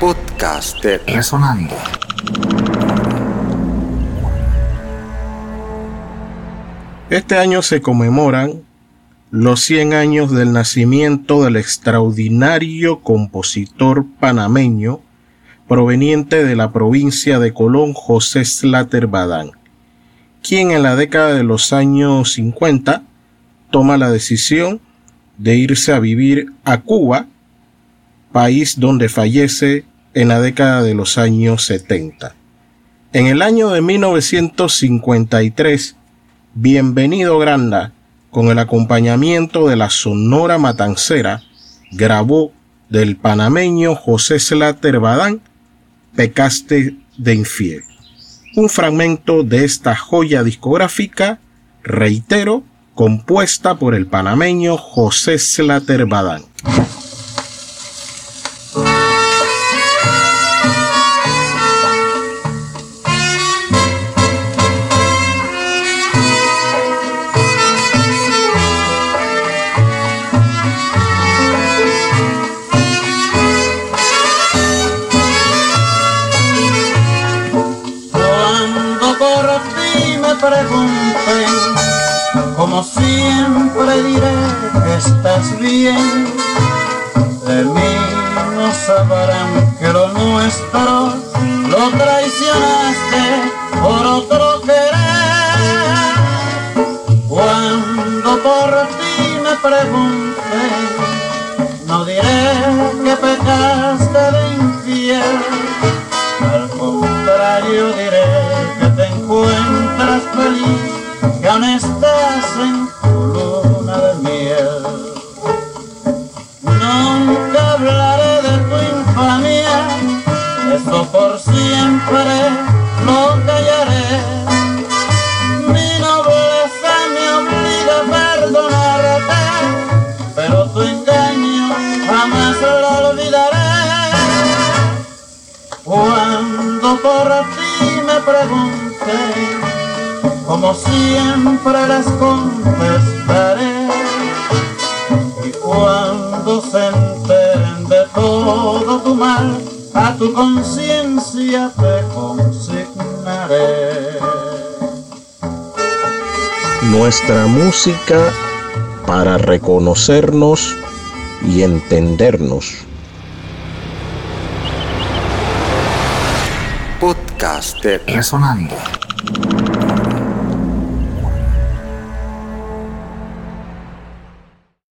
Podcast de Resonando. Este año se conmemoran los 100 años del nacimiento del extraordinario compositor panameño proveniente de la provincia de Colón, José Slater Badán, quien en la década de los años 50 toma la decisión de irse a vivir a Cuba, país donde fallece en la década de los años 70. En el año de 1953, Bienvenido Granda, con el acompañamiento de la Sonora Matancera, grabó del panameño José Slater Badán, Pecaste de Infiel. Un fragmento de esta joya discográfica, reitero, compuesta por el panameño José Slater Badán. Como siempre diré que estás bien. De mí no sabrán que lo nuestro lo traicionaste por otro querer. Cuando por ti me pregunten, no diré que pecaste de infiel. Estás en tu luna de miel. Nunca hablaré de tu infamia, eso por siempre lo callaré. Mi nobleza me obliga a perdonarte, pero tu engaño jamás lo olvidaré. Cuando por ti me pregunté como siempre las contestaré. Y cuando se enteren de todo tu mal, a tu conciencia te consignaré. Nuestra música para reconocernos y entendernos. Podcast de Resonando.